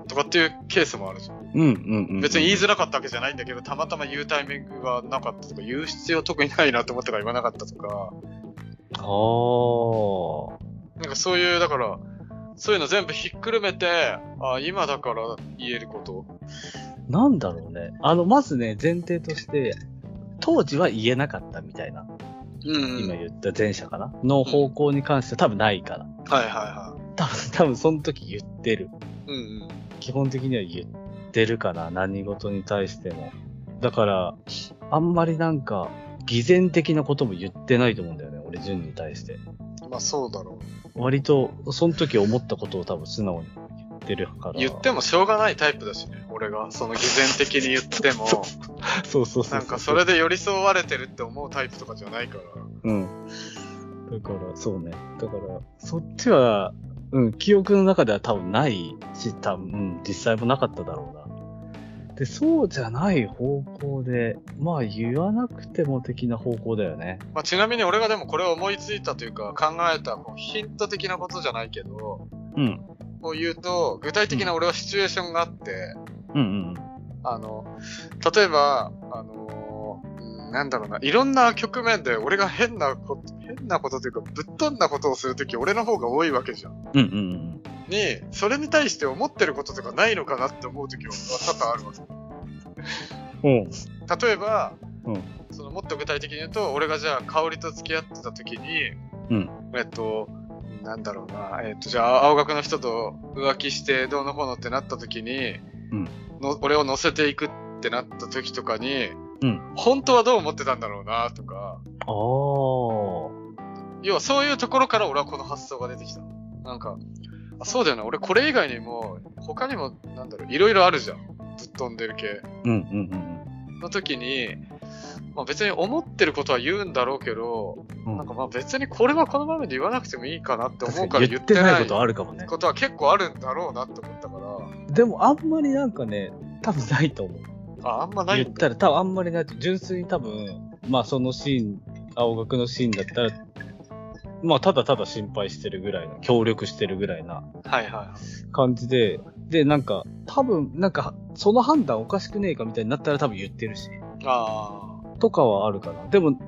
とかっていうケースもあるじゃん。うんうんうん。別に言いづらかったわけじゃないんだけど、たまたま言うタイミングがなかったとか、言う必要特にないなと思ったから言わなかったとか、あー。なんかそういう、だから、そういうの全部ひっくるめて、あ今だから言えること。なんだろうね。あの、まずね、前提として、当時は言えなかったみたいな、うん今言った前者かな？の方向に関しては多分ないから。はいはいは多分、多分その時言ってる。い。うんうん。基本的には言ってるかな。何事に対しても。だから、あんまりなんか、偽善的なことも言ってないと思うんだよね、俺、純に対して。まあそうだろう。割と、その時思ったことを多分素直に言ってるから。言ってもしょうがないタイプだしね。俺が、その偽善的に言っても、そうそうそう。なんかそれで寄り添われてるって思うタイプとかじゃないから。うん。だから、そうね。だから、そっちは、うん、記憶の中では多分ないし、多分、うん、実際もなかっただろうな。で、そうじゃない方向で、まあ言わなくても的な方向だよね。まあちなみに俺がでもこれを思いついたというか考えたこうヒント的なことじゃないけど、うん。こう言うと、具体的な俺はシチュエーションがあって、うんうんあの、例えば、あのうんなんだろうな、いろんな局面で俺が変なこと、変なことというか、ぶっ飛んだことをするとき俺の方が多いわけじゃん。うん。うんうんに、それに対して思ってることとかないのかなって思うときは多々あるわけ。例えば、うんそのもっと具体的に言うと、俺がじゃあ香りと付き合ってたときに、うんえっと、なんだろうな、えっと、じゃあ青学の人と浮気してどうのこうのってなったときに、うんの俺を乗せていくってなったときとかに、うん本当はどう思ってたんだろうなとか、ああ。要はそういうところから俺はこの発想が出てきた。なんか、あそうだよな、俺これ以外にも、他にも、なんだろう、いろいろあるじゃん。ぶっ飛んでる系。うんうんうんの時に、まあ別に思ってることは言うんだろうけど、うん。なんかまあ別にこれはこの場面で言わなくてもいいかなって思う確からに言っててないことあるかもね。ことは結構あるんだろうなって思ったから、でもあんまりなんかね、多分ないと思う。あ、あんまない。言ったら多分あんまりないと、純粋に多分、まあそのシーン、青学のシーンだったら、まあただただ心配してるぐらいな、協力してるぐらいなはいはいはい。感じで、で、なんか、多分、なんか、その判断おかしくねえかみたいになったら多分言ってるし、あとかはあるかな。でも、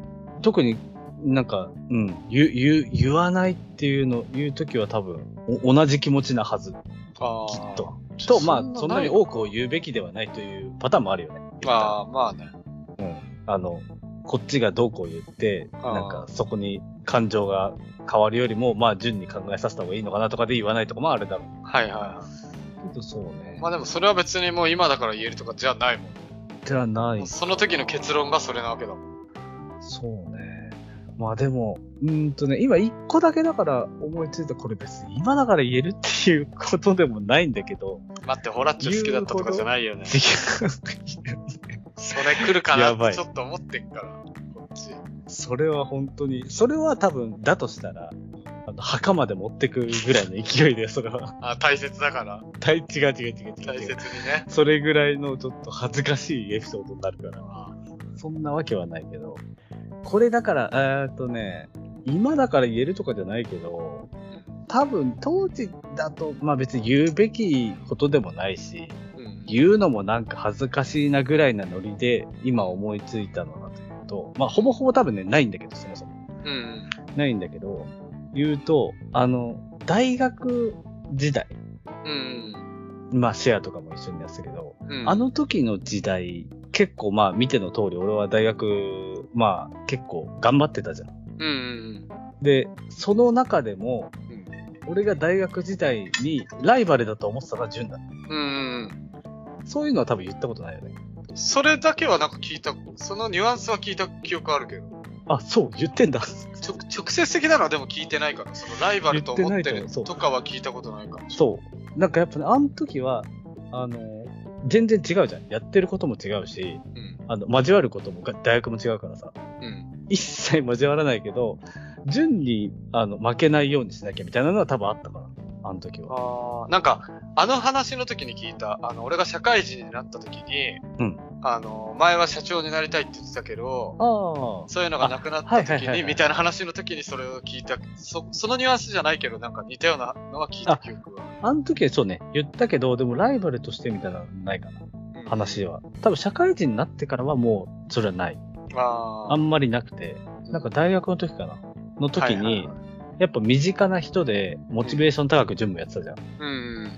特になんか、うん、言う、言う、言わないっていうの、言うときは多分、お同じ気持ちなはず。あ。きっと。と、まあ、そんなに多多くを言うべきではないというパターンもあるよね。ああ、まあね。うん。あの、こっちがどうこう言って、なんかそこに感情が変わるよりも、まあ順に考えさせた方がいいのかなとかで言わないとかもあるだろう。はいはいそうね。まあでもそれは別にもう今だから言えるとかじゃないもん。じゃない。その時の結論がそれなわけだもん。そうね。まあでも、うーんとね、今一個だけだから思いついたこれ別に今だから言えるっていうことでもないんだけど、待って、ホラッチョ好きだったとかじゃないよね。それ来るかなってちょっと思ってっから、こっち。それは本当に、それは多分、だとしたら、あの、墓まで持ってくぐらいの勢いで、それは。あ、大切だから。大違う違う違う違う大切に。ね。それぐらいのちょっと恥ずかしいエピソードになるから。そんなわけはないけど。これだから、えーっとね、今だから言えるとかじゃないけど、多分当時だと、まあ別に言うべきことでもないし、うん。言うのもなんか恥ずかしいなぐらいなノリで今思いついたのだというと、まあほぼほぼ多分ね、ないんだけど、そもそも。うん。ないんだけど、言うと、あの、大学時代、うん。まあシェアとかも一緒にやってたけど、うん。あの時の時代、結構まあ見ての通り、俺は大学、まあ結構頑張ってたじゃん。うん。で、その中でも、うん。俺が大学時代にライバルだと思ってたのは純だ。うん。そういうのは多分言ったことないよね。それだけはなんか聞いた、そのニュアンスは聞いた記憶あるけど。あ、そう、言ってんだ。直直接的なのはでも聞いてないから、そのライバルと思ってる言ってないと思うそうとかは聞いたことないかも。そう。なんかやっぱね、あの時は、あの、全然違うじゃん。やってることも違うし、うん。あの、交わることもが大学も違うからさ、うん。一切交わらないけど、順に、あの、負けないようにしなきゃみたいなのは多分あったから、あの時は。あーなんか、あの話の時に聞いた、あの、俺が社会人になった時に、うんあの、前は社長になりたいって言ってたけど。そういうのがなくなった時に、はいはいみたいな話の時にそれを聞いた、そ、そのニュアンスじゃないけど、なんか似たようなのは聞いた記憶は。あの時はそうね、言ったけど、でもライバルとしてみたいなのないかな、うん話は。多分社会人になってからはもう、それはない。ああんまりなくて、なんか大学の時かなの時に、はいはいはいやっぱ身近な人で、モチベーション高く準備やってたじゃん。うん。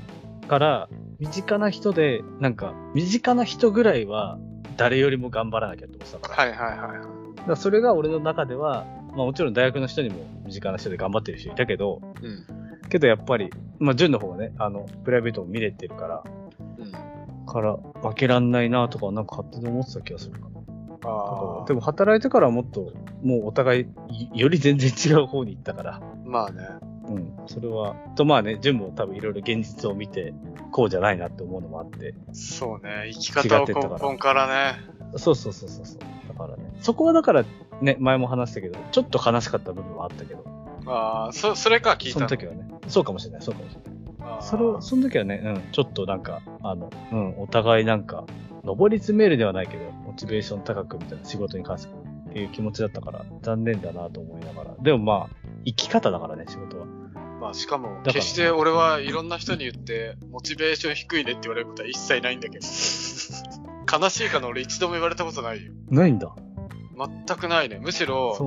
から、身近な人で、なんか、身近な人ぐらいは、誰よりも頑張らなきゃって思ってたから。はいはいはい。だからそれが俺の中では、まあもちろん大学の人にも身近な人で頑張ってる人いたけど、うん。けどやっぱり、まあ純の方がね、あの、プライベートも見れてるから、うん。から、負けらんないなとか、なんか勝手に思ってた気がするかな。あでも働いてからはもっと、もうお互い、より全然違う方に行ったから。まあね。うん。それは、とまあね、純も多分いろいろ現実を見て、こうじゃないなって思うのもあって。そうね。生き方を根本からね。そうそうそうそうそう。だからね。そこはだから、ね、前も話したけど、ちょっと悲しかった部分はあったけど。ああ、そ、それか聞いたその時はね。そうかもしれない、そうかもしれない。それを、その時はね、うん、ちょっとなんか、あの、うん、お互いなんか、上り詰めるではないけど、モチベーション高くみたいな仕事に関してっていう気持ちだったから、残念だなと思いながら。でもまあ、生き方だからね、仕事は。まあしかも、ら決して俺はいろんな人に言って、モチベーション低いねって言われることは一切ないんだけど。悲しいかな俺一度も言われたことないよ。ないんだ。全くないね。むしろ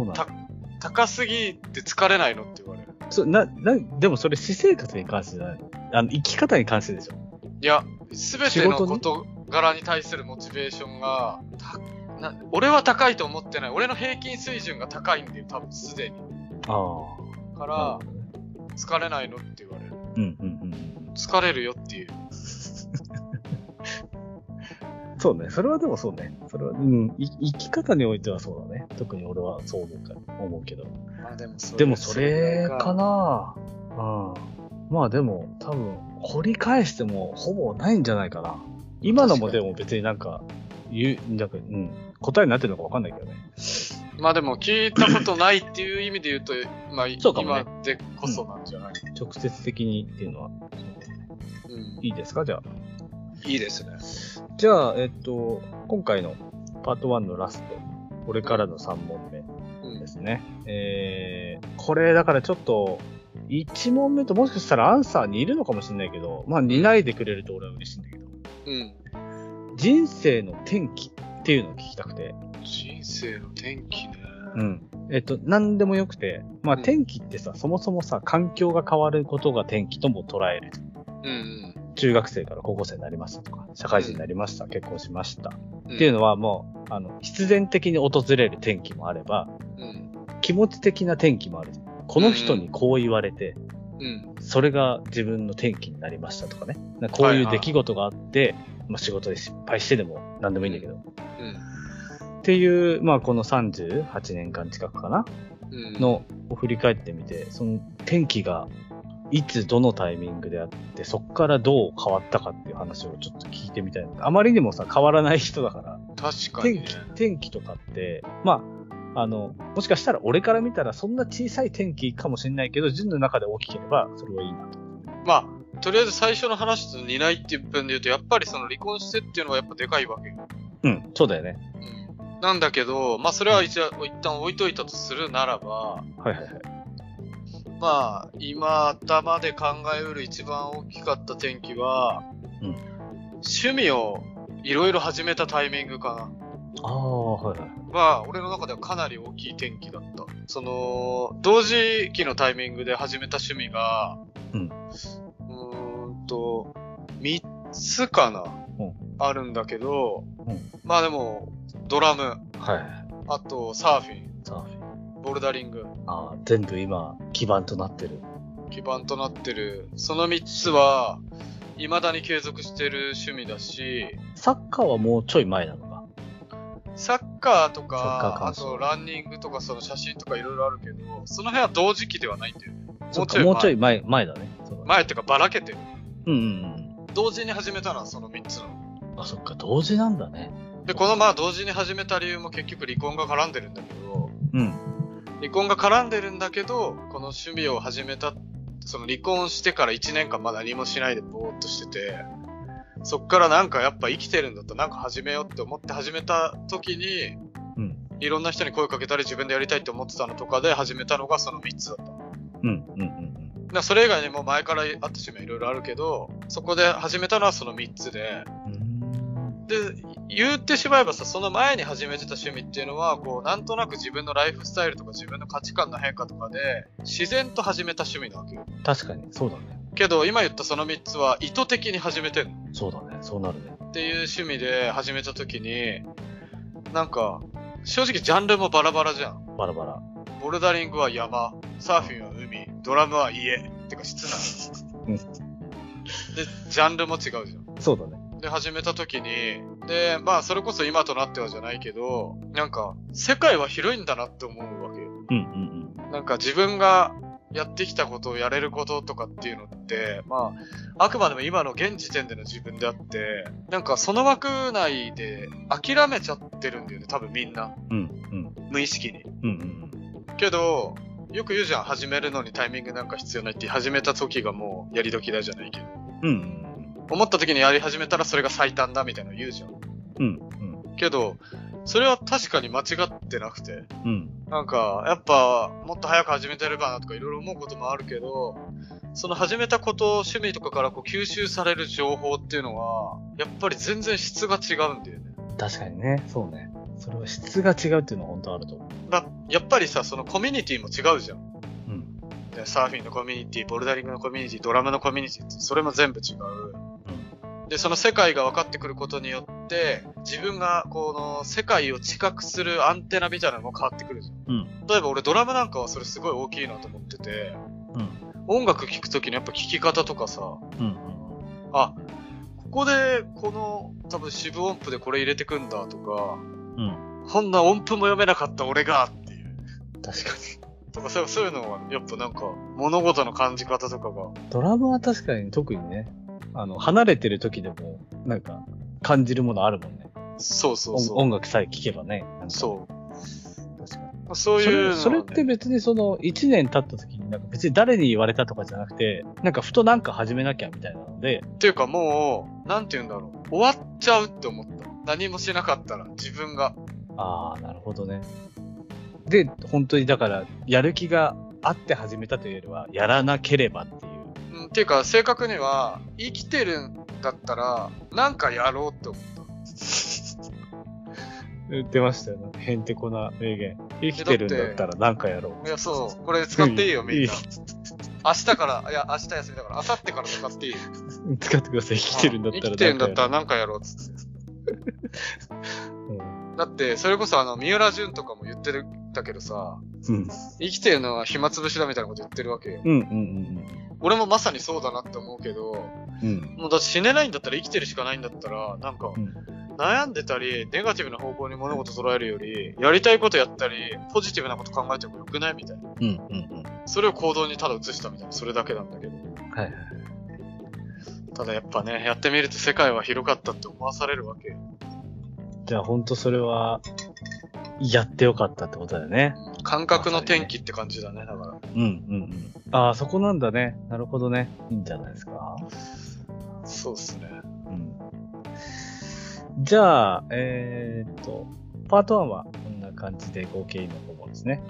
高すぎて疲れないのって言われる。そな、な、でもそれ私生活に関してじゃないあの、生き方に関してでしょ。いや、すべての仕事柄に対するモチベーションが、たな俺は高いと思ってない。俺の平均水準が高いんだよ、多分すでに。ああ。から、疲れないのって言われる。うんうんうん。疲れるよっていう。そうね。それはでもそうね。それは、うん。い生き方においてはそうだね。特に俺はそう思うか思うけど。まあでもそでもそれか。なうん。まあでも、多分、掘り返してもほぼないんじゃないかな。今のもでも別になんか、言う、なんか、うん。答えになってるのかわかんないけどね。まあでも聞いたことないっていう意味で言うと、まあそうかもね今でこそなんじゃない、直接的にっていうのは。うんいいですか？じゃあ。いいですね。じゃあ、えっと、今回のパート1のラスト。これからの3問目うんですね。えー、これだからちょっと、1問目ともしかしたらアンサーにいるのかもしれないけど、まあ、似ないでくれると俺は嬉しいんだけど、うん。人生の転機っていうのを聞きたくて、人生の転機ね。うん。えっと、何でもよくて、まあ、うん転機ってさ、そもそもさ、環境が変わることが転機とも捉える。うんうん。中学生から高校生になりましたとか、社会人になりました、結婚しました。うんっていうのはもう、あの、必然的に訪れる転機もあれば、うん。気持ち的な転機もある。この人にこう言われて、うん。それが自分の転機になりましたとかね。かこういう出来事があって、まあ仕事で失敗してでも何でもいいんだけど。うん。っていう、まあこの38年間近くかな？うん。のを振り返ってみて、その転機がいつどのタイミングであって、そこからどう変わったかっていう話をちょっと聞いてみたいな。あまりにもさ、変わらない人だから、確かにね転機、。転機とかって、まあ、あの、もしかしたら俺から見たらそんな小さい転機かもしれないけど、人の中で大きければ、それはいいなと。まあ、とりあえず最初の話と似ないっていう分で言うと、やっぱりその離婚してっていうのはやっぱでかいわけよ。うん、そうだよね。うん。なんだけど、まあそれは一応一旦置いといたとするならば、はいはいはい。まあ、今頭で考えうる一番大きかった転機は、うん趣味をいろいろ始めたタイミングかああ、はいはい。な。は、俺の中ではかなり大きい転機だった。その、同時期のタイミングで始めた趣味が、うんと、三つかな、うんあるんだけど、うんまあでも、ドラム、はいはい。あとサーフィン、サーフィン。ボルダリング、ああ、全部今、基盤となってる。基盤となってる。その三つは、未だに継続してる趣味だし、サッカーはもうちょい前なのか。サッカーとサッカーか、あとランニングとかその写真とかいろいろあるけど、その辺は同時期ではないんだよね。そっか、もうちょい前、前だね。前っていうかばらけてる。うんうん同時に始めたのはその3つなの。うん。あ、そっか、同時なんだね。で、このまあ同時に始めた理由も結局離婚が絡んでるんだけど、うん。離婚が絡んでるんだけど、この趣味を始めた、その離婚してから1年間まだ何もしないでぼーっとしてて、そっからなんかやっぱ生きてるんだったらなんか始めようって思って始めた時に、うん。いろんな人に声かけたり自分でやりたいって思ってたのとかで始めたのがその3つだった。うん。うん。うん。だからそれ以外にも前からあった趣味はいろいろあるけど、そこで始めたのはその3つで、うん。で、言ってしまえばさ、その前に始めてた趣味っていうのは、こう、なんとなく自分のライフスタイルとか自分の価値観の変化とかで、自然と始めた趣味なわけよ。確かに、そうだね。けど、今言ったその3つは意図的に始めてんの。そうだね。そうなるね。っていう趣味で始めた時に、なんか、正直ジャンルもバラバラじゃん。バラバラ。ボルダリングは山、サーフィンは海、ドラムは家、てか室内。うんで、ジャンルも違うじゃん。そうだね。で、始めた時に、で、まあ、それこそ今となってはじゃないけど、なんか、世界は広いんだなって思うわけよ。うんうんなんか自分がやってきたことをやれることとかっていうのって、まあ、あくまでも今の現時点での自分であって、なんかその枠内で諦めちゃってるんだよね、多分みんな。うん。うんうん。無意識に。うんうん。けど、よく言うじゃん、始めるのにタイミングなんか必要ないって、始めた時がもうやり時だじゃないけど。うんうん。思った時にやり始めたらそれが最短だみたいなの言うじゃん。うんうん。けど、それは確かに間違ってなくて。うん。なんか、やっぱ、もっと早く始めてればなとかいろいろ思うこともあるけど、その始めたこと、趣味とかからこう吸収される情報っていうのは、やっぱり全然質が違うんだよね。確かにね、そうね。それは質が違うっていうのは本当あると思う。まあ、やっぱりさ、そのコミュニティも違うじゃん。うん。でサーフィンのコミュニティ、ボルダリングのコミュニティ、ドラムのコミュニティって、それも全部違う。で、その世界が分かってくることによって、自分がこの世界を知覚するアンテナみたいなのも変わってくるじゃん。うん。例えば俺ドラムなんかはそれすごい大きいなと思ってて、うん。音楽聴くときのやっぱ聴き方とかさ、うん。あ、ここでこの多分四分音符でこれ入れてくんだとか、うん。こんな音符も読めなかった俺がっていう。確かに。とかそうそういうのはやっぱなんか物事の感じ方とかが、ドラムは確かに特にね、あの、離れてる時でも、なんか、感じるものあるもんね。そうそうそう。音音楽さえ聴けばね。そう。確かに。そういうね、それそれって別にその、1年経った時になんか別に誰に言われたとかじゃなくて、なんかふとなんか始めなきゃみたいなので、っていうかもう、なんて言うんだろう。終わっちゃうって思った。何もしなかったら、自分が。ああ、なるほどね。で、本当にだから、やる気があって始めたというよりは、やらなければっていう。うん、っていうか、正確には、生きてるんだったら、なんかやろうって思った。言ってましたよね。へんてこな名言。生きてるんだったらなんかやろう。いや、そう。これ使っていいよ、みんな。いい明日から、いや、明日休みだから、明後日から使っていいよ。使ってください。生きてるんだったら生きてるんだったららなんかやろうっつって。うん。だって、それこそあの、三浦淳とかも言ってるんだけどさ、うん。生きてるのは暇つぶしだみたいなこと言ってるわけよ。うんうんうん俺もまさにそうだなって思うけど、うん。うん。もうだって死ねないんだったら生きてるしかないんだったら、なんか、うん悩んでたり、ネガティブな方向に物事捉えるより、やりたいことやったり、ポジティブなこと考えてもよくないみたいな。うんうんうん。それを行動にただ移したみたいな、それだけなんだけど。はいはい。ただやっぱね、やってみると世界は広かったって思わされるわけよ。じゃあ本当それは、やってよかったってことだよね。感覚の転機って感じだね、だから。うんうんうん。ああ、そこなんだね。なるほどね。いいんじゃないですか。そうっすね。うん。じゃあ、えー、っと、パート1はこんな感じで合計の5問ですね。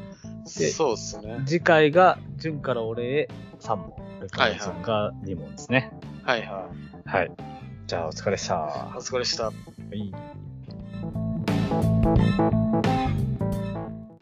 でそうっすね。次回が、順から俺へ3問。ルカさんが2問ですね。はいはい。はい。じゃあ、お疲れっした。お疲れした。はい。